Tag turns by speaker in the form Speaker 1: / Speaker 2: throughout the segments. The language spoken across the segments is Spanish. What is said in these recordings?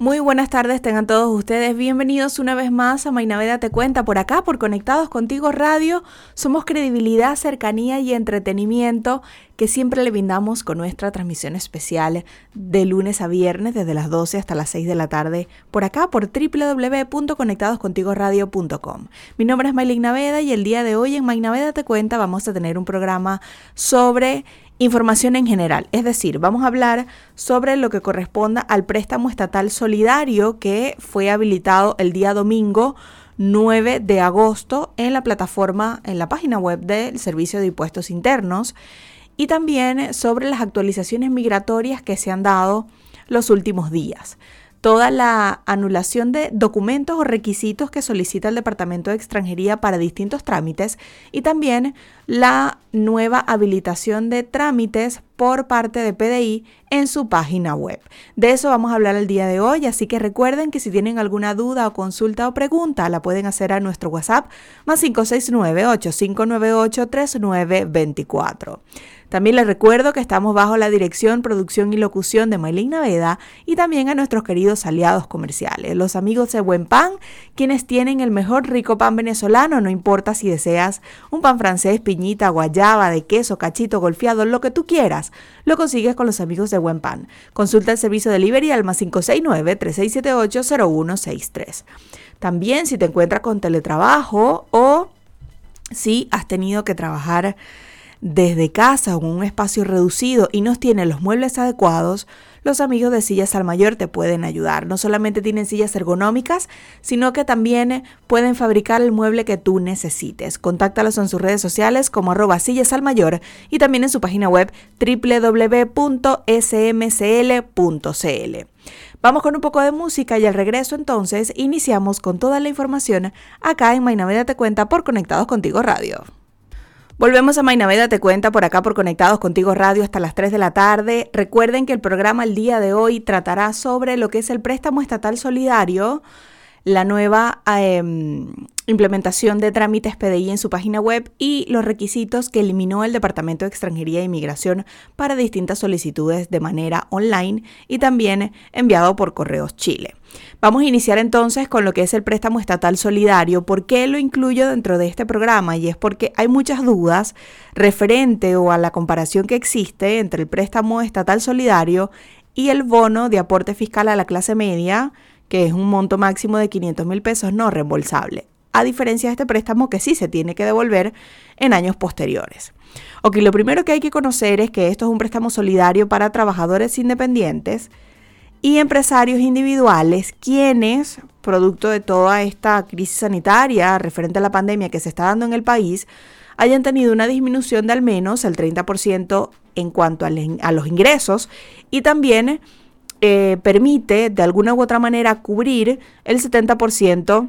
Speaker 1: Muy buenas tardes, tengan todos ustedes bienvenidos una vez más a Mainaveda Te Cuenta por acá, por Conectados Contigo Radio. Somos credibilidad, cercanía y entretenimiento que siempre le brindamos con nuestra transmisión especial de lunes a viernes desde las 12 hasta las 6 de la tarde por acá por www.conectadoscontigoradio.com. Mi nombre es Maylin Naveda y el día de hoy en Mainaveda Te Cuenta vamos a tener un programa sobre información en general. Es decir, vamos a hablar sobre lo que corresponda al préstamo estatal solidario que fue habilitado el día domingo 9 de agosto en la plataforma, en la página web del Servicio de Impuestos Internos y también sobre las actualizaciones migratorias que se han dado los últimos días toda la anulación de documentos o requisitos que solicita el Departamento de Extranjería para distintos trámites y también la nueva habilitación de trámites por parte de PDI en su página web. De eso vamos a hablar el día de hoy, así que recuerden que si tienen alguna duda o consulta o pregunta, la pueden hacer a nuestro WhatsApp más 569 8598 3924. También les recuerdo que estamos bajo la dirección, producción y locución de Maylin Naveda y también a nuestros queridos aliados comerciales, los amigos de Buen Pan, quienes tienen el mejor rico pan venezolano, no importa si deseas un pan francés, piñita, guayaba, de queso, cachito, golfeado, lo que tú quieras, lo consigues con los amigos de Buen Pan. Consulta el servicio de delivery al más 569-3678-0163. También si te encuentras con teletrabajo o si has tenido que trabajar desde casa o en un espacio reducido y no tienen los muebles adecuados, los amigos de Sillas al Mayor te pueden ayudar. No solamente tienen sillas ergonómicas, sino que también pueden fabricar el mueble que tú necesites. Contáctalos en sus redes sociales como arroba sillas al mayor y también en su página web www.smcl.cl. Vamos con un poco de música y al regreso entonces iniciamos con toda la información acá en Mainaveda Te Cuenta por Conectados Contigo Radio. Volvemos a Mainaveda Te Cuenta por acá por Conectados Contigo Radio hasta las 3 de la tarde. Recuerden que el programa el día de hoy tratará sobre lo que es el préstamo estatal solidario, la nueva em, implementación de trámites PDI en su página web y los requisitos que eliminó el Departamento de Extranjería e Inmigración para distintas solicitudes de manera online y también enviado por Correos Chile. Vamos a iniciar entonces con lo que es el préstamo estatal solidario. ¿Por qué lo incluyo dentro de este programa? Y es porque hay muchas dudas referente o a la comparación que existe entre el préstamo estatal solidario y el bono de aporte fiscal a la clase media, que es un monto máximo de 500 mil pesos no reembolsable a diferencia de este préstamo que sí se tiene que devolver en años posteriores. Ok, lo primero que hay que conocer es que esto es un préstamo solidario para trabajadores independientes y empresarios individuales quienes, producto de toda esta crisis sanitaria referente a la pandemia que se está dando en el país, hayan tenido una disminución de al menos el 30% en cuanto a, los ingresos y también eh, permite de alguna u otra manera cubrir el 70%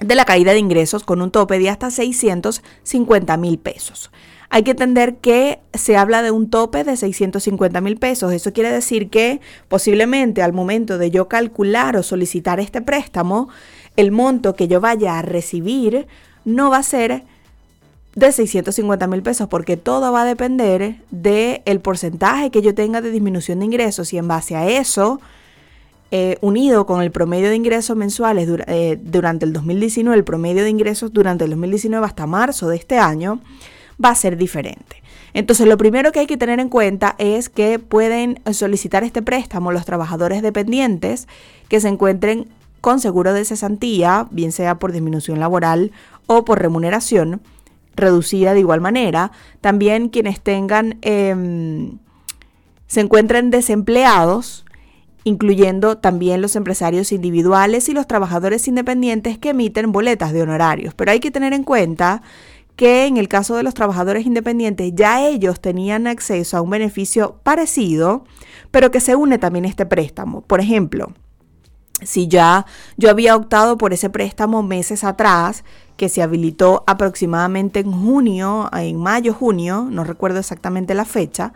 Speaker 1: de la caída de ingresos con un tope de hasta 650 mil pesos. Hay que entender que se habla de un tope de 650 mil pesos. Eso quiere decir que posiblemente al momento de yo calcular o solicitar este préstamo, el monto que yo vaya a recibir no va a ser de 650 mil pesos porque todo va a depender del el porcentaje que yo tenga de disminución de ingresos y en base a eso eh, unido con el promedio de ingresos mensuales eh, durante el 2019, el promedio de ingresos durante el 2019 hasta marzo de este año, va a ser diferente. Entonces, lo primero que hay que tener en cuenta es que pueden solicitar este préstamo los trabajadores dependientes que se encuentren con seguro de cesantía, bien sea por disminución laboral o por remuneración reducida de igual manera. También quienes tengan, em, se encuentren desempleados incluyendo también los empresarios individuales y los trabajadores independientes que emiten boletas de honorarios. Pero hay que tener en cuenta que en el caso de los trabajadores independientes ya ellos tenían acceso a un beneficio parecido, pero que se une también este préstamo. Por ejemplo, Si ya yo había optado por ese préstamo meses atrás, que se habilitó aproximadamente en junio, en mayo, junio, no recuerdo exactamente la fecha,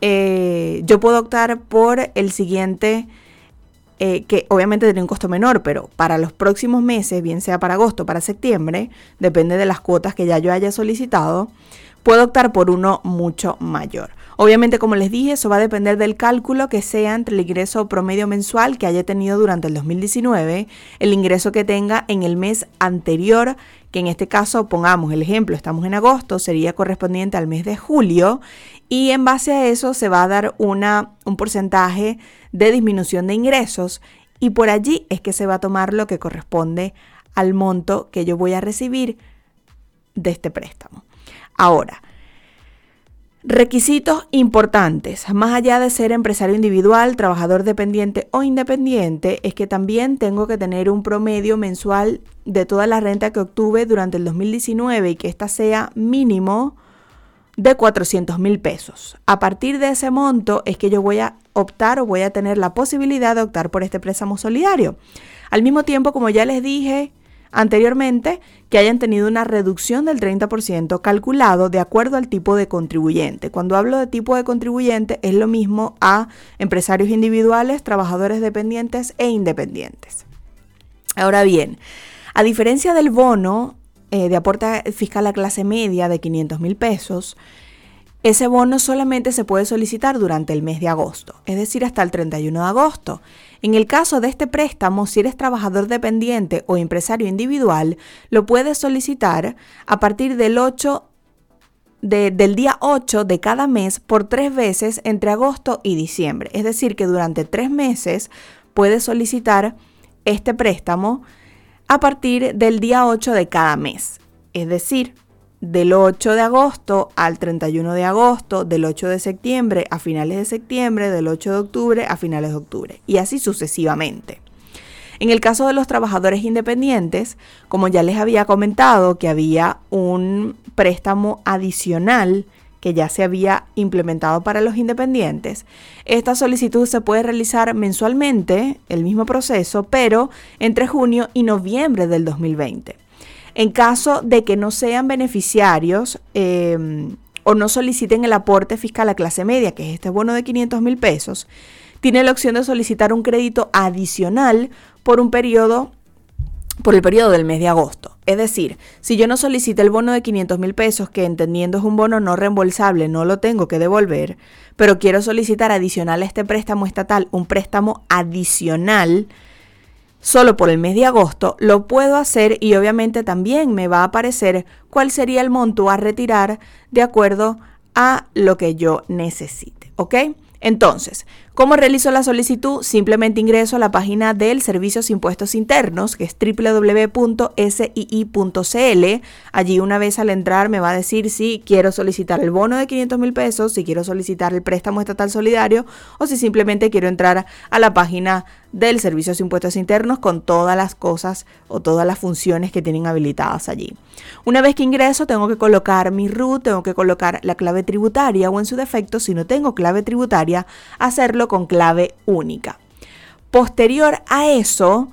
Speaker 1: eh, yo puedo optar por el siguiente, eh, que obviamente tiene un costo menor, pero para los próximos meses, bien sea para agosto, para septiembre, depende de las cuotas que ya yo haya solicitado, puedo optar por uno mucho mayor. Obviamente, como les dije, eso va a depender del cálculo que sea entre el ingreso promedio mensual que haya tenido durante el 2019, el ingreso que tenga en el mes anterior, que en este caso, pongamos el ejemplo, estamos en agosto, sería correspondiente al mes de julio, y en base a eso se va a dar una, un porcentaje de disminución de ingresos, y por allí es que se va a tomar lo que corresponde al monto que yo voy a recibir de este préstamo. Ahora, Requisitos importantes, más allá de ser empresario individual, trabajador dependiente o independiente, es que también tengo que tener un promedio mensual de toda la renta que obtuve durante el 2019 y que ésta sea mínimo de 400 mil pesos. A partir de ese monto es que yo voy a optar o voy a tener la posibilidad de optar por este préstamo solidario. Al mismo tiempo, como ya les dije, anteriormente que hayan tenido una reducción del 30% calculado de acuerdo al tipo de contribuyente. Cuando hablo de tipo de contribuyente es lo mismo a empresarios individuales, trabajadores dependientes e independientes. Ahora bien, a diferencia del bono eh, de aporte fiscal a clase media de 500 mil pesos, ese bono solamente se puede solicitar durante el mes de agosto, es decir, hasta el 31 de agosto. En el caso de este préstamo, si eres trabajador dependiente o empresario individual, lo puedes solicitar a partir del 8 del día 8 de cada mes por tres veces entre agosto y diciembre. Es decir, que durante tres meses puedes solicitar este préstamo a partir del día 8 de cada mes. Es decir, del 8 de agosto al 31 de agosto, del 8 de septiembre a finales de septiembre, del 8 de octubre a finales de octubre, y así sucesivamente. En el caso de los trabajadores independientes, como ya les había comentado que había un préstamo adicional que ya se había implementado para los independientes, esta solicitud se puede realizar mensualmente, el mismo proceso, pero entre junio y noviembre del 2020. En caso de que no sean beneficiarios em, o no soliciten el aporte fiscal a clase media, que es este bono de 500 mil pesos, tiene la opción de solicitar un crédito adicional por un periodo por el periodo del mes de agosto. Es decir, si yo no solicito el bono de 500 mil pesos, que entendiendo es un bono no reembolsable, no lo tengo que devolver, pero quiero solicitar adicional a este préstamo estatal, un préstamo adicional solo por el mes de agosto, lo puedo hacer y obviamente también me va a aparecer cuál sería el monto a retirar de acuerdo a lo que yo necesite, ¿ok? Entonces, ¿cómo realizo la solicitud? Simplemente ingreso a la página del Servicios Impuestos Internos, que es www.sii.cl. Allí una vez al entrar me va a decir si quiero solicitar el bono de 500 mil pesos, si quiero solicitar el préstamo estatal solidario o si simplemente quiero entrar a la página del Servicio de Impuestos Internos con todas las cosas o todas las funciones que tienen habilitadas allí. Una vez que ingreso, tengo que colocar mi RUT, tengo que colocar la clave tributaria o en su defecto, si no tengo clave tributaria, hacerlo con clave única. Posterior a eso,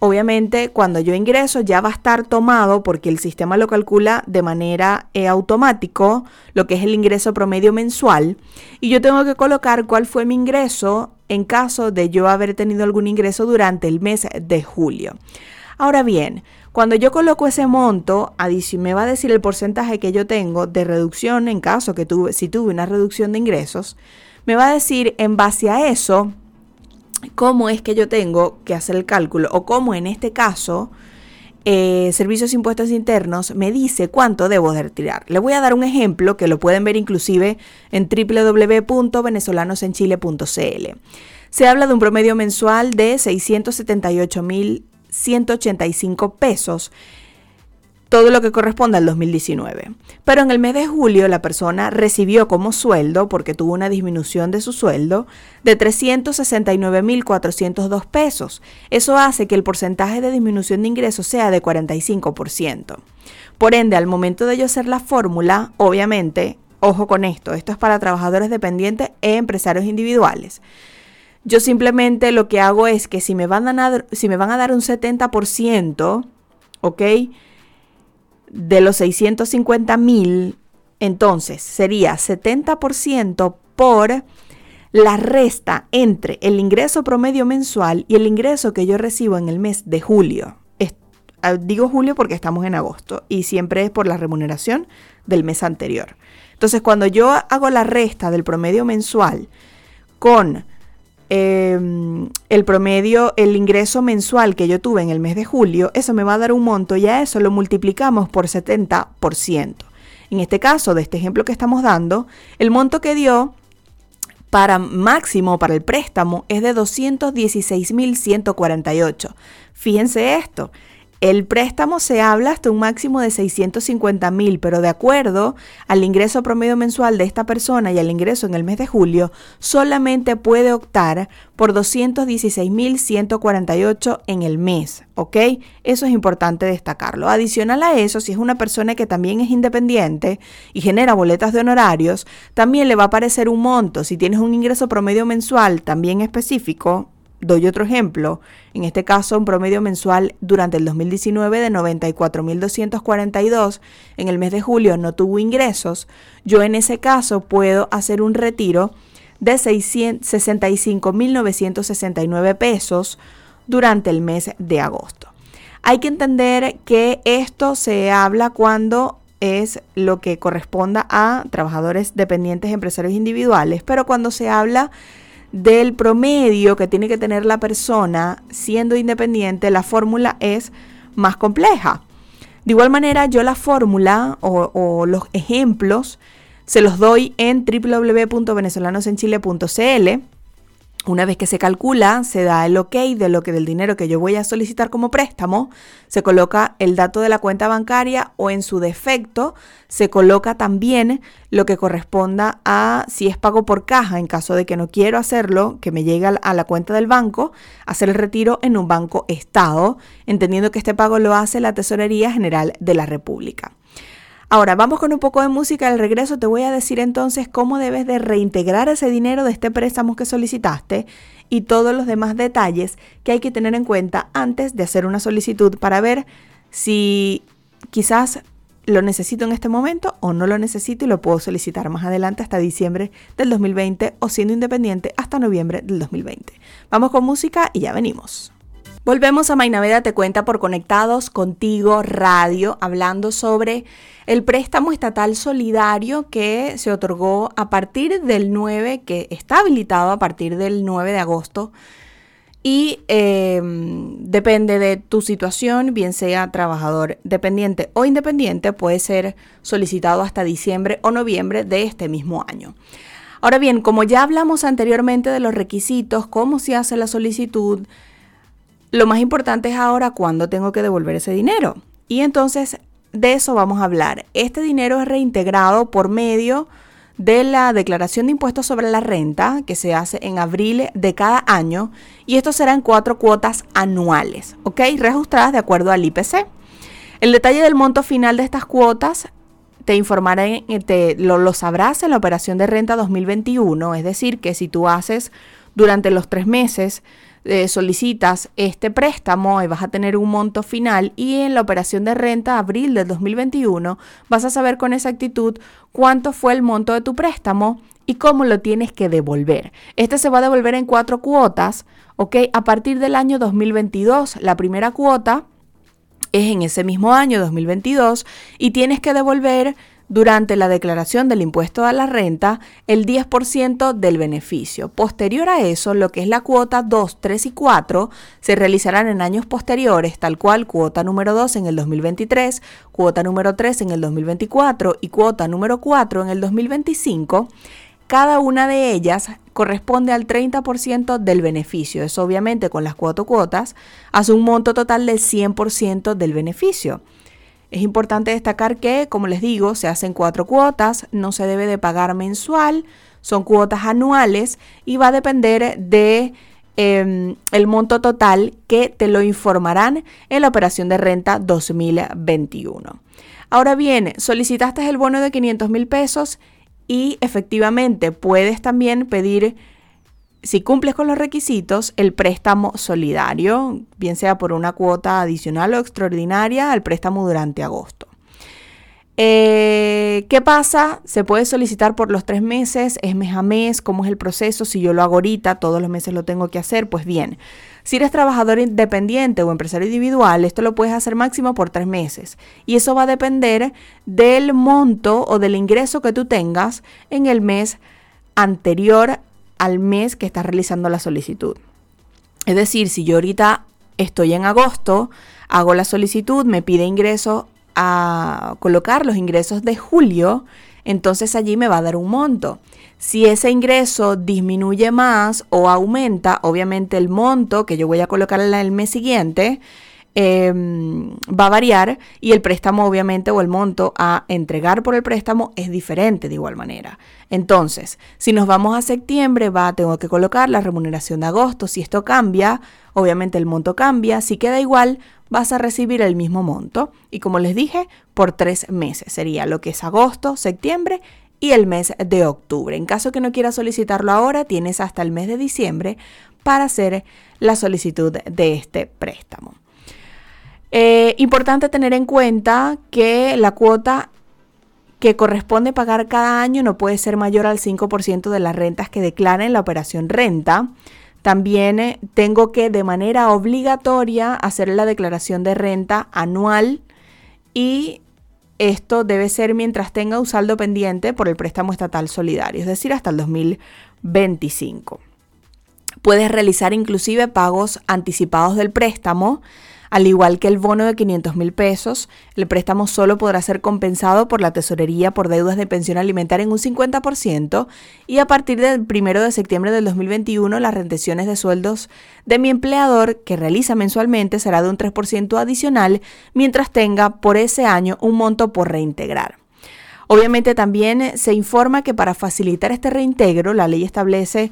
Speaker 1: Obviamente, cuando yo ingreso ya va a estar tomado porque el sistema lo calcula de manera eh, automático, lo que es el ingreso promedio mensual, y yo tengo que colocar cuál fue mi ingreso en caso de yo haber tenido algún ingreso durante el mes de julio. Ahora bien, cuando yo coloco ese monto, me va a decir el porcentaje que yo tengo de reducción en caso que tuve, si tuve una reducción de ingresos, me va a decir en base a eso cómo es que yo tengo que hacer el cálculo o cómo en este caso eh, Servicios Impuestos Internos me dice cuánto debo de retirar. Le voy a dar un ejemplo que lo pueden ver inclusive en www.venezolanosenchile.cl. Se habla de un promedio mensual de 678.185 pesos todo lo que corresponde al 2019. Pero en el mes de julio la persona recibió como sueldo, porque tuvo una disminución de su sueldo, de 369.402 pesos. Eso hace que el porcentaje de disminución de ingresos sea de 45%. Por ende, al momento de yo hacer la fórmula, obviamente, ojo con esto, esto es para trabajadores dependientes e empresarios individuales yo simplemente lo que hago es que si me van a dar, si me van a dar un 70%, ¿ok? De los 650 mil, entonces sería 70% por la resta entre el ingreso promedio mensual y el ingreso que yo recibo en el mes de julio. Ah, digo julio porque estamos en agosto y siempre es por la remuneración del mes anterior. Entonces, cuando yo hago la resta del promedio mensual con em, el promedio, el ingreso mensual que yo tuve en el mes de julio, eso me va a dar un monto y a eso lo multiplicamos por 70%. En este caso, de este ejemplo que estamos dando, el monto que dio para máximo para el préstamo es de 216.148. Fíjense esto, el préstamo se habla hasta un máximo de 650 mil, pero de acuerdo al ingreso promedio mensual de esta persona y al ingreso en el mes de julio, solamente puede optar por 216 mil 148 en el mes, ¿ok? Eso es importante destacarlo. Adicional a eso, si es una persona que también es independiente y genera boletas de honorarios, también le va a aparecer un monto. Si tienes un ingreso promedio mensual también específico, Doy otro ejemplo, en este caso un promedio mensual durante el 2019 de 94.242, en el mes de julio no tuvo ingresos, yo en ese caso puedo hacer un retiro de 65.969 pesos durante el mes de agosto. Hay que entender que esto se habla cuando es lo que corresponda a trabajadores dependientes, empresarios individuales, pero cuando se habla del promedio que tiene que tener la persona siendo independiente, la fórmula es más compleja. De igual manera, yo la fórmula o, los ejemplos se los doy en www.venezolanosenchile.cl una vez que se calcula, se da el ok de lo que del dinero que yo voy a solicitar como préstamo, se coloca el dato de la cuenta bancaria o en su defecto se coloca también lo que corresponda a si es pago por caja en caso de que no quiero hacerlo, que me llegue a la cuenta del banco, hacer el retiro en un banco estado, entendiendo que este pago lo hace la Tesorería General de la República. Ahora, vamos con un poco de música. Al regreso te voy a decir entonces cómo debes de reintegrar ese dinero de este préstamo que solicitaste y todos los demás detalles que hay que tener en cuenta antes de hacer una solicitud para ver si quizás lo necesito en este momento o no lo necesito y lo puedo solicitar más adelante hasta diciembre del 2020 o siendo independiente hasta noviembre del 2020. Vamos con música y ya venimos. Volvemos a Mainaveda Te Cuenta por Conectados Contigo Radio, hablando sobre el préstamo estatal solidario que se otorgó a partir del 9, que está habilitado a partir del 9 de agosto y em, depende de tu situación, bien sea trabajador dependiente o independiente, puede ser solicitado hasta diciembre o noviembre de este mismo año. Ahora bien, como ya hablamos anteriormente de los requisitos, cómo se hace la solicitud, lo más importante es ahora cuándo tengo que devolver ese dinero. Y entonces de eso vamos a hablar. Este dinero es reintegrado por medio de la declaración de impuestos sobre la renta que se hace en abril de cada año y esto será en cuatro cuotas anuales, ¿ok? Reajustadas de acuerdo al IPC. El detalle del monto final de estas cuotas te informaré, te, lo, lo sabrás en la operación de renta 2021, es decir, que si tú haces durante los tres meses eh, solicitas este préstamo y vas a tener un monto final y en la operación de renta abril del 2021 vas a saber con exactitud cuánto fue el monto de tu préstamo y cómo lo tienes que devolver. Este se va a devolver en cuatro cuotas, ¿ok? A partir del año 2022, la primera cuota es en ese mismo año 2022 y tienes que devolver durante la declaración del impuesto a la renta el 10% del beneficio. Posterior a eso, lo que es la cuota 2, 3 y 4 se realizarán en años posteriores, tal cual cuota número 2 en el 2023, cuota número 3 en el 2024 y cuota número 4 en el 2025. Cada una de ellas corresponde al 30% del beneficio. Eso obviamente con las cuatro cuotas hace un monto total del 100% del beneficio. Es importante destacar que, como les digo, se hacen cuatro cuotas, no se debe de pagar mensual, son cuotas anuales y va a depender de em, el monto total que te lo informarán en la operación de renta 2021. Ahora bien, solicitaste el bono de 500 mil pesos y efectivamente puedes también pedir si cumples con los requisitos, el préstamo solidario, bien sea por una cuota adicional o extraordinaria, al préstamo durante agosto. Eh, ¿Qué pasa? Se puede solicitar por los tres meses, es mes a mes, ¿cómo es el proceso? Si yo lo hago ahorita, todos los meses lo tengo que hacer, pues bien. Si eres trabajador independiente o empresario individual, esto lo puedes hacer máximo por tres meses. Y eso va a depender del monto o del ingreso que tú tengas en el mes anterior al mes que estás realizando la solicitud. Es decir, si yo ahorita estoy en agosto, hago la solicitud, me pide ingreso a colocar los ingresos de julio, entonces allí me va a dar un monto. Si ese ingreso disminuye más o aumenta, obviamente el monto que yo voy a colocar en el mes siguiente Em, va a variar y el préstamo obviamente o el monto a entregar por el préstamo es diferente de igual manera. Entonces, si nos vamos a septiembre, va, tengo que colocar la remuneración de agosto. Si esto cambia, obviamente el monto cambia. Si queda igual, vas a recibir el mismo monto. Y como les dije, por tres meses. Sería lo que es agosto, septiembre y el mes de octubre. En caso que no quieras solicitarlo ahora, tienes hasta el mes de diciembre para hacer la solicitud de este préstamo. Eh, importante tener en cuenta que la cuota que corresponde pagar cada año no puede ser mayor al 5% de las rentas que declaren la operación renta. También eh, tengo que de manera obligatoria hacer la declaración de renta anual y esto debe ser mientras tenga un saldo pendiente por el préstamo estatal solidario, es decir, hasta el 2025. Puedes realizar inclusive pagos anticipados del préstamo al igual que el bono de 500 mil pesos, el préstamo solo podrá ser compensado por la tesorería por deudas de pensión alimentaria en un 50% y a partir del 1 de septiembre del 2021 las rendiciones de sueldos de mi empleador que realiza mensualmente será de un 3% adicional mientras tenga por ese año un monto por reintegrar. Obviamente también se informa que para facilitar este reintegro la ley establece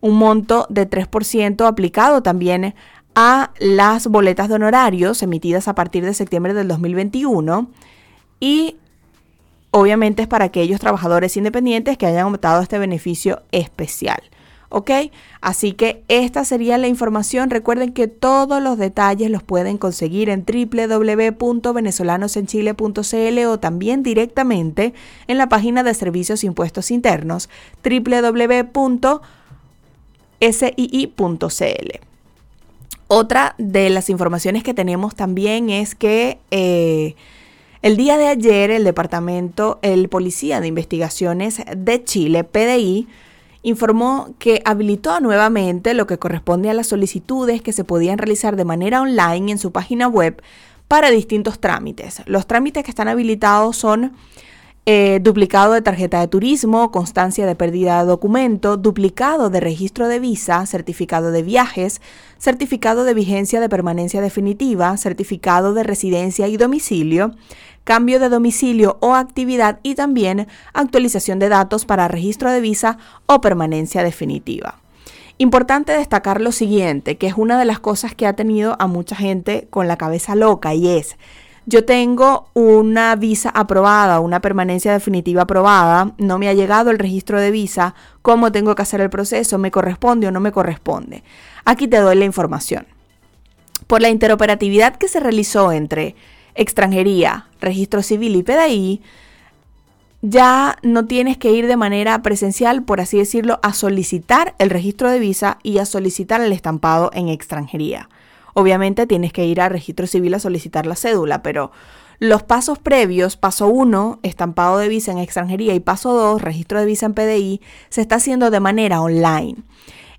Speaker 1: un monto de 3% aplicado también a las boletas de honorarios emitidas a partir de septiembre del 2021 y obviamente es para aquellos trabajadores independientes que hayan optado este beneficio especial. ¿Ok? Así que esta sería la información. Recuerden que todos los detalles los pueden conseguir en www.venezolanosenchile.cl o también directamente en la página de Servicios Impuestos Internos www.sii.cl. Otra de las informaciones que tenemos también es que eh, el día de ayer el departamento, el Policía de Investigaciones de Chile, PDI, informó que habilitó nuevamente lo que corresponde a las solicitudes que se podían realizar de manera online en su página web para distintos trámites. Los trámites que están habilitados son eh, duplicado de tarjeta de turismo, constancia de pérdida de documento, duplicado de registro de visa, certificado de viajes, certificado de vigencia de permanencia definitiva, certificado de residencia y domicilio, cambio de domicilio o actividad y también actualización de datos para registro de visa o permanencia definitiva. Importante destacar lo siguiente, que es una de las cosas que ha tenido a mucha gente con la cabeza loca y es yo tengo una visa aprobada, una permanencia definitiva aprobada, no me ha llegado el registro de visa, ¿cómo tengo que hacer el proceso? ¿Me corresponde o no me corresponde? Aquí te doy la información. Por la interoperatividad que se realizó entre extranjería, registro civil y PDI, ya no tienes que ir de manera presencial, por así decirlo, a solicitar el registro de visa y a solicitar el estampado en extranjería. Obviamente tienes que ir a registro civil a solicitar la cédula, pero los pasos previos, paso 1, estampado de visa en extranjería y paso 2, registro de visa en PDI, se está haciendo de manera online.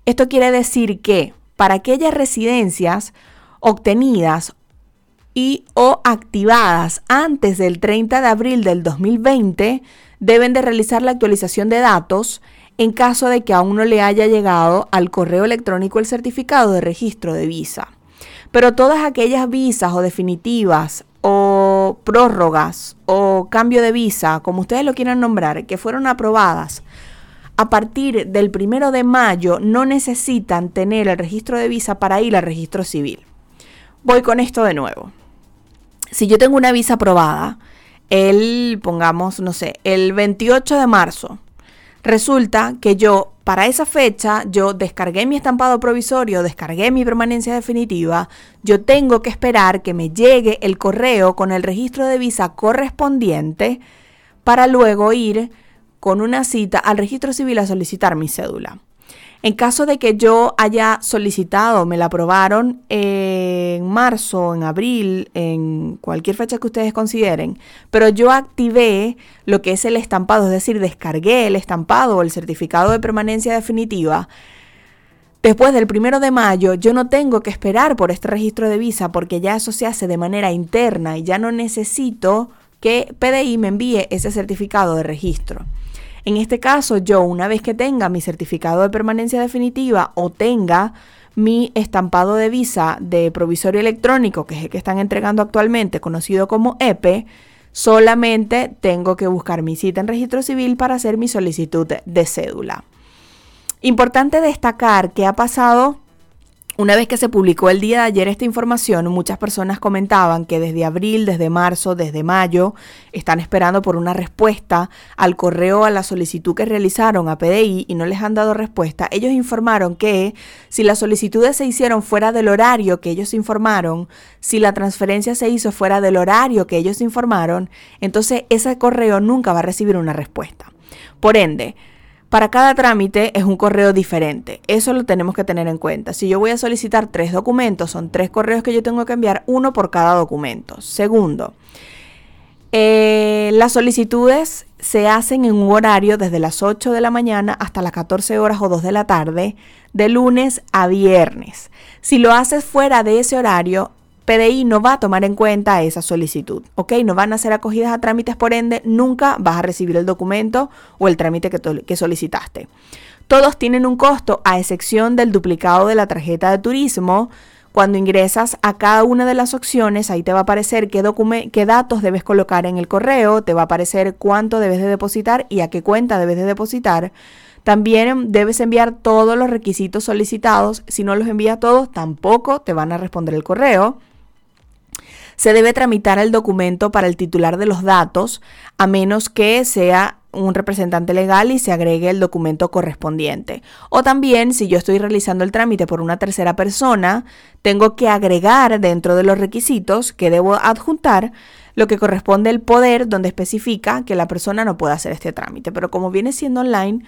Speaker 1: Esto quiere decir que para aquellas residencias obtenidas y o activadas antes del 30 de abril del 2020, deben de realizar la actualización de datos en caso de que aún no le haya llegado al correo electrónico el certificado de registro de visa. Pero todas aquellas visas o definitivas o prórrogas o cambio de visa, como ustedes lo quieran nombrar, que fueron aprobadas a partir del primero de mayo, no necesitan tener el registro de visa para ir al registro civil. Voy con esto de nuevo. Si yo tengo una visa aprobada, el, pongamos, no sé, el 28 de marzo, Resulta que yo, para esa fecha, yo descargué mi estampado provisorio, descargué mi permanencia definitiva, yo tengo que esperar que me llegue el correo con el registro de visa correspondiente para luego ir con una cita al registro civil a solicitar mi cédula. En caso de que yo haya solicitado, me la aprobaron en marzo, en abril, en cualquier fecha que ustedes consideren, pero yo activé lo que es el estampado, es decir, descargué el estampado o el certificado de permanencia definitiva, Después del primero de mayo, yo no tengo que esperar por este registro de visa porque ya eso se hace de manera interna y ya no necesito que PDI me envíe ese certificado de registro. En este caso, yo una vez que tenga mi certificado de permanencia definitiva o tenga mi estampado de visa de provisorio electrónico, que es el que están entregando actualmente, conocido como EPE, solamente tengo que buscar mi cita en registro civil para hacer mi solicitud de cédula. Importante destacar que ha pasado una vez que se publicó el día de ayer esta información, muchas personas comentaban que desde abril, desde marzo, desde mayo, están esperando por una respuesta al correo a la solicitud que realizaron a PDI y no les han dado respuesta. Ellos informaron que si las solicitudes se hicieron fuera del horario que ellos informaron, si la transferencia se hizo fuera del horario que ellos informaron, entonces ese correo nunca va a recibir una respuesta. Por ende, para cada trámite es un correo diferente. Eso lo tenemos que tener en cuenta. Si yo voy a solicitar tres documentos, son tres correos que yo tengo que enviar, uno por cada documento. Segundo, eh, las solicitudes se hacen en un horario desde las 8 de la mañana hasta las 14 horas o 2 de la tarde, de lunes a viernes. Si lo haces fuera de ese horario, PDI no va a tomar en cuenta esa solicitud, ¿ok? No van a ser acogidas a trámites, por ende, nunca vas a recibir el documento o el trámite que, solicitaste. Todos tienen un costo, a excepción del duplicado de la tarjeta de turismo. Cuando ingresas a cada una de las opciones, ahí te va a aparecer qué, qué datos debes colocar en el correo, te va a aparecer cuánto debes de depositar y a qué cuenta debes de depositar. También debes enviar todos los requisitos solicitados. Si no los envías todos, tampoco te van a responder el correo se debe tramitar el documento para el titular de los datos, a menos que sea un representante legal y se agregue el documento correspondiente. O también, si yo estoy realizando el trámite por una tercera persona, tengo que agregar dentro de los requisitos que debo adjuntar lo que corresponde al poder donde especifica que la persona no puede hacer este trámite. Pero como viene siendo online,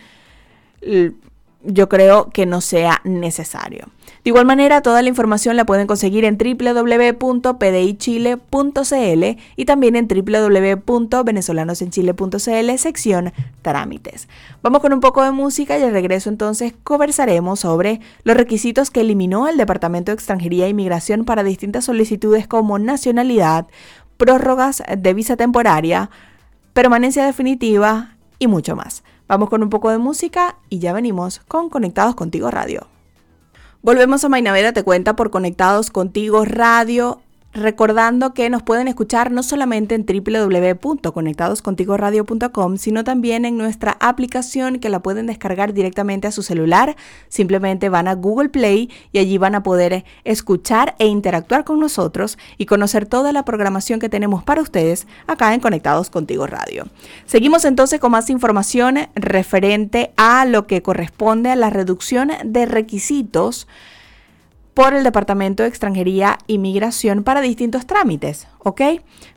Speaker 1: yo creo que no sea necesario. De igual manera, toda la información la pueden conseguir en www.pdichile.cl y también en www.venezolanosenchile.cl sección trámites. Vamos con un poco de música y al regreso entonces conversaremos sobre los requisitos que eliminó el Departamento de Extranjería e Inmigración para distintas solicitudes como nacionalidad, prórrogas de visa temporaria, permanencia definitiva y mucho más. Vamos con un poco de música y ya venimos con Conectados Contigo Radio. Volvemos a Mainaveda Te Cuenta por Conectados Contigo Radio Recordando que nos pueden escuchar no solamente en www.conectadoscontigoradio.com, sino también en nuestra aplicación que la pueden descargar directamente a su celular. Simplemente van a Google Play y allí van a poder escuchar e interactuar con nosotros y conocer toda la programación que tenemos para ustedes acá en Conectados Contigo Radio. Seguimos entonces con más información referente a lo que corresponde a la reducción de requisitos por el Departamento de Extranjería y Migración para distintos trámites, ¿ok?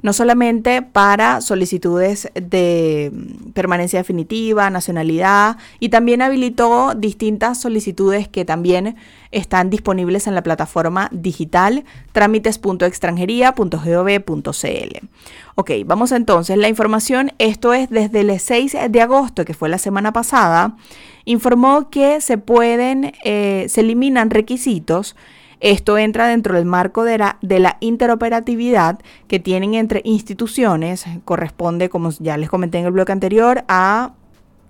Speaker 1: No solamente para solicitudes de permanencia definitiva, nacionalidad, y también habilitó distintas solicitudes que también están disponibles en la plataforma digital trámites.extranjería.gov.cl. Ok, vamos entonces, la información, esto es desde el 6 de agosto, que fue la semana pasada, informó que se pueden, eh, se eliminan requisitos. Esto entra dentro del marco de la, de la, interoperatividad que tienen entre instituciones, corresponde, como ya les comenté en el bloque anterior, a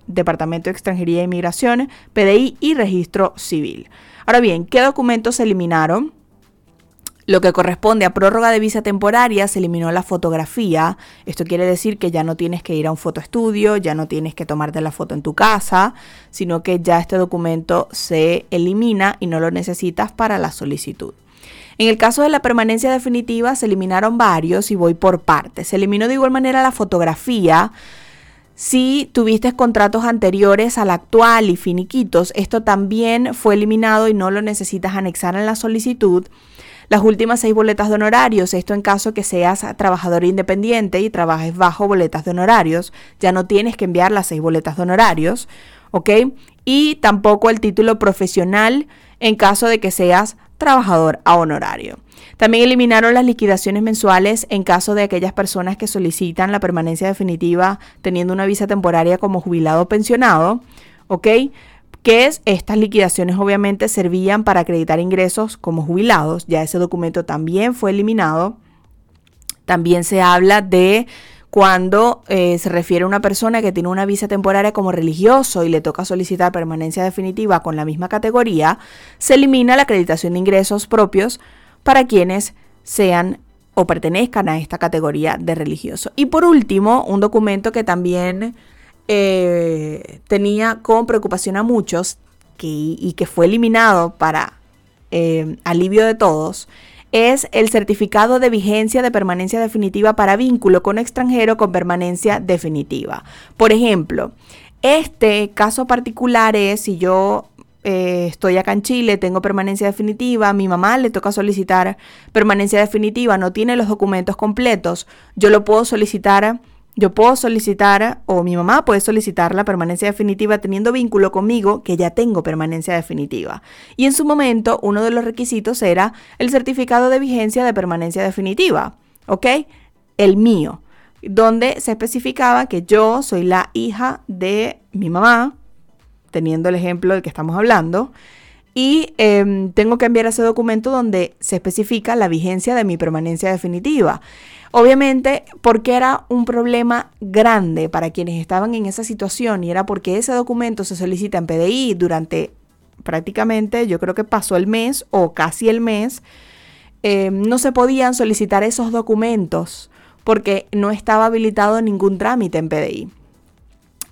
Speaker 1: Departamento de Extranjería e Inmigración, PDI y Registro Civil. Ahora bien, ¿qué documentos se eliminaron? Lo que corresponde a prórroga de visa temporaria se eliminó la fotografía. Esto quiere decir que ya no tienes que ir a un fotoestudio, ya no tienes que tomarte la foto en tu casa, sino que ya este documento se elimina y no lo necesitas para la solicitud. En el caso de la permanencia definitiva se eliminaron varios y voy por partes. Se eliminó de igual manera la fotografía Si tuviste contratos anteriores al actual y finiquitos, esto también fue eliminado y no lo necesitas anexar en la solicitud. Las últimas seis boletas de honorarios, esto en caso que seas trabajador independiente y trabajes bajo boletas de honorarios, ya no tienes que enviar las seis boletas de honorarios, ¿ok? Y tampoco el título profesional en caso de que seas trabajador a honorario. También eliminaron las liquidaciones mensuales en caso de aquellas personas que solicitan la permanencia definitiva teniendo una visa temporaria como jubilado o pensionado, ¿ok? Que es, estas liquidaciones obviamente servían para acreditar ingresos como jubilados, ya ese documento también fue eliminado. También se habla de cuando eh, se refiere a una persona que tiene una visa temporaria como religioso y le toca solicitar permanencia definitiva con la misma categoría, se elimina la acreditación de ingresos propios para quienes sean o pertenezcan a esta categoría de religioso. Y por último, un documento que también eh, tenía como preocupación a muchos y que fue eliminado para eh, alivio de todos, es el certificado de vigencia de permanencia definitiva para vínculo con extranjero con permanencia definitiva. Por ejemplo, este caso particular es si yo eh, estoy acá en Chile, tengo permanencia definitiva, mi mamá le toca solicitar permanencia definitiva, no tiene los documentos completos, yo lo puedo solicitar, yo puedo solicitar, o mi mamá puede solicitar la permanencia definitiva teniendo vínculo conmigo, que ya tengo permanencia definitiva. Y en su momento, uno de los requisitos era el certificado de vigencia de permanencia definitiva, ¿ok? El mío, donde se especificaba que yo soy la hija de mi mamá, teniendo el ejemplo del que estamos hablando, y em, tengo que enviar ese documento donde se especifica la vigencia de mi permanencia definitiva. Obviamente, porque era un problema grande para quienes estaban en esa situación y era porque ese documento se solicita en PDI durante prácticamente, yo creo que pasó el mes o casi el mes, em, no se podían solicitar esos documentos porque no estaba habilitado ningún trámite en PDI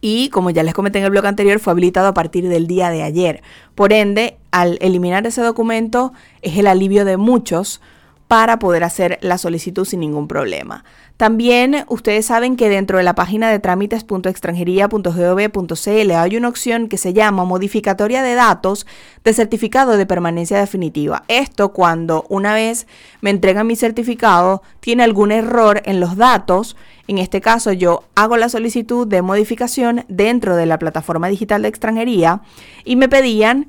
Speaker 1: y como ya les comenté en el blog anterior, fue habilitado a partir del día de ayer. Por ende, al eliminar ese documento es el alivio de muchos para poder hacer la solicitud sin ningún problema. También ustedes saben que dentro de la página de trámites.extranjería.gov.cl hay una opción que se llama modificatoria de datos de certificado de permanencia definitiva. Esto cuando una vez me entregan mi certificado tiene algún error en los datos. En este caso yo hago la solicitud de modificación dentro de la plataforma digital de extranjería y me pedían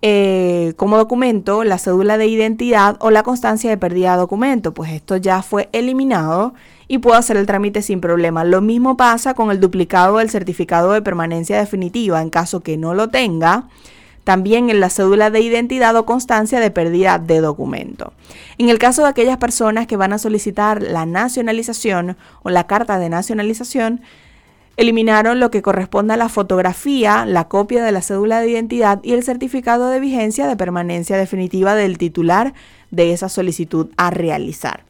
Speaker 1: eh, como documento la cédula de identidad o la constancia de pérdida de documento. Pues esto ya fue eliminado y puedo hacer el trámite sin problema. Lo mismo pasa con el duplicado del certificado de permanencia definitiva en caso que no lo tenga. También en la cédula de identidad o constancia de pérdida de documento. En el caso de aquellas personas que van a solicitar la nacionalización o la carta de nacionalización, eliminaron lo que corresponde a la fotografía, la copia de la cédula de identidad y el certificado de vigencia de permanencia definitiva del titular de esa solicitud a realizar.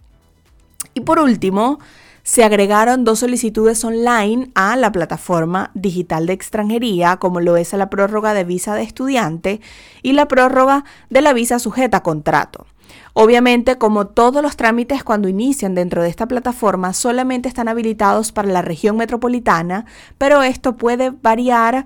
Speaker 1: Y por último, se agregaron dos solicitudes online a la plataforma digital de extranjería, como lo es la prórroga de visa de estudiante y la prórroga de la visa sujeta a contrato. Obviamente, como todos los trámites cuando inician dentro de esta plataforma, solamente están habilitados para la región metropolitana, pero esto puede variar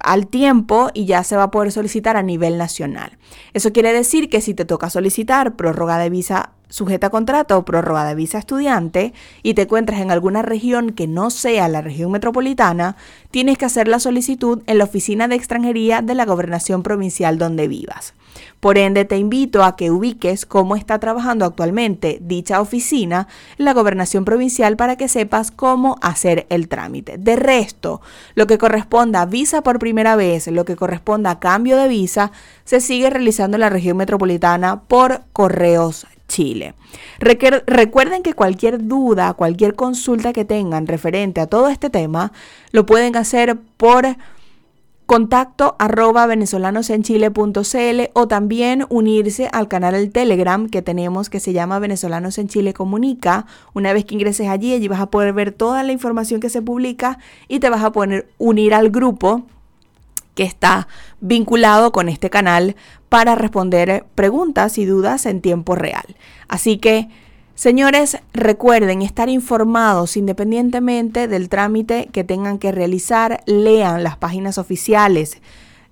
Speaker 1: al tiempo y ya se va a poder solicitar a nivel nacional. Eso quiere decir que si te toca solicitar prórroga de visa sujeta a contrato o prórroga de visa estudiante y te encuentras en alguna región que no sea la región metropolitana, tienes que hacer la solicitud en la oficina de extranjería de la gobernación provincial donde vivas. Por ende, te invito a que ubiques cómo está trabajando actualmente dicha oficina la gobernación provincial para que sepas cómo hacer el trámite. De resto, lo que corresponda a visa por primera vez, lo que corresponda a cambio de visa, se sigue realizando en la región metropolitana por correos Chile. Recuerden que cualquier duda, cualquier consulta que tengan referente a todo este tema, lo pueden hacer por contacto arroba venezolanosenchile.cl o también unirse al canal del Telegram que tenemos que se llama Venezolanos en Chile Comunica. Una vez que ingreses allí, allí vas a poder ver toda la información que se publica y te vas a poder unir al grupo que está vinculado con este canal para responder preguntas y dudas en tiempo real. Así que Señores, recuerden estar informados independientemente del trámite que tengan que realizar. Lean las páginas oficiales.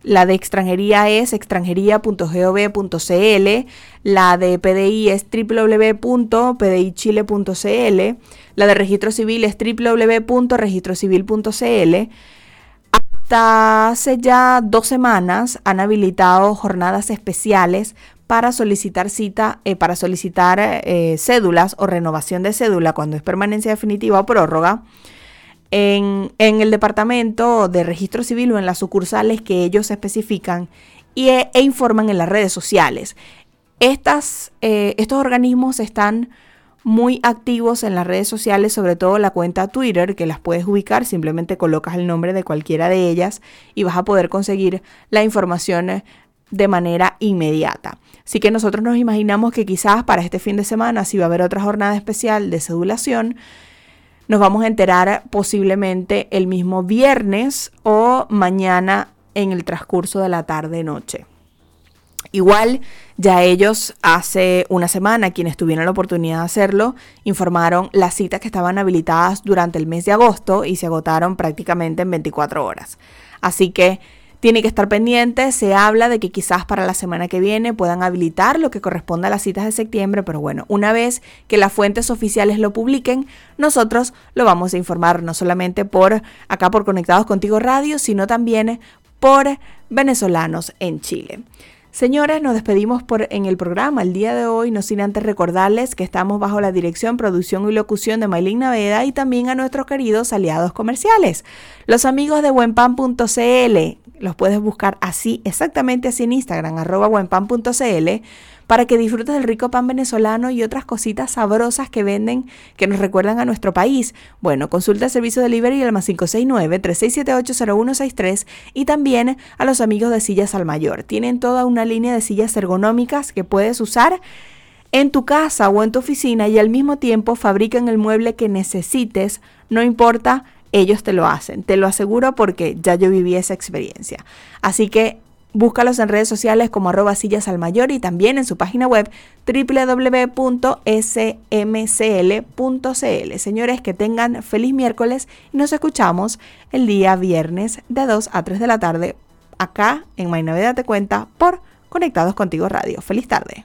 Speaker 1: La de extranjería es extranjería.gov.cl, la de PDI es www.pdichile.cl, la de registro civil es www.registrocivil.cl. Hasta hace ya dos semanas han habilitado jornadas especiales para solicitar cita, eh, para solicitar eh, cédulas o renovación de cédula cuando es permanencia definitiva o prórroga en, el departamento de registro civil o en las sucursales que ellos especifican y, e, e informan en las redes sociales. Eh, estos organismos están muy activos en las redes sociales, sobre todo la cuenta Twitter, que las puedes ubicar, simplemente colocas el nombre de cualquiera de ellas y vas a poder conseguir la información de manera inmediata. Así que nosotros nos imaginamos que quizás para este fin de semana, si va a haber otra jornada especial de sedulación, nos vamos a enterar posiblemente el mismo viernes o mañana en el transcurso de la tarde-noche. Igual, ya ellos hace una semana, quienes tuvieron la oportunidad de hacerlo, informaron las citas que estaban habilitadas durante el mes de agosto y se agotaron prácticamente en 24 horas. Así que tiene que estar pendiente. Se habla de que quizás para la semana que viene puedan habilitar lo que corresponde a las citas de septiembre, pero bueno, una vez que las fuentes oficiales lo publiquen, nosotros lo vamos a informar no solamente por acá por Conectados Contigo Radio, sino también por venezolanos en Chile. Señores, nos despedimos por, en el programa. El día de hoy, no sin antes recordarles que estamos bajo la dirección, producción y locución de Maylin Naveda y también a nuestros queridos aliados comerciales, los amigos de buenpan.cl, los puedes buscar así, exactamente así en Instagram, arroba buenpan.cl, para que disfrutes del rico pan venezolano y otras cositas sabrosas que venden que nos recuerdan a nuestro país. Bueno, consulta el servicio de delivery al más 569-3678-0163 y también a los amigos de Sillas al Mayor. Tienen toda una línea de sillas ergonómicas que puedes usar en tu casa o en tu oficina y al mismo tiempo fabrican el mueble que necesites, no importa ellos te lo hacen. Te lo aseguro porque ya yo viví esa experiencia. Así que búscalos en redes sociales como arroba sillas al mayor y también en su página web www.smcl.cl. Señores, que tengan feliz miércoles y nos escuchamos el día viernes de 2 a 3 de la tarde acá en My Navidad Te Cuenta por Conectados Contigo Radio. Feliz tarde.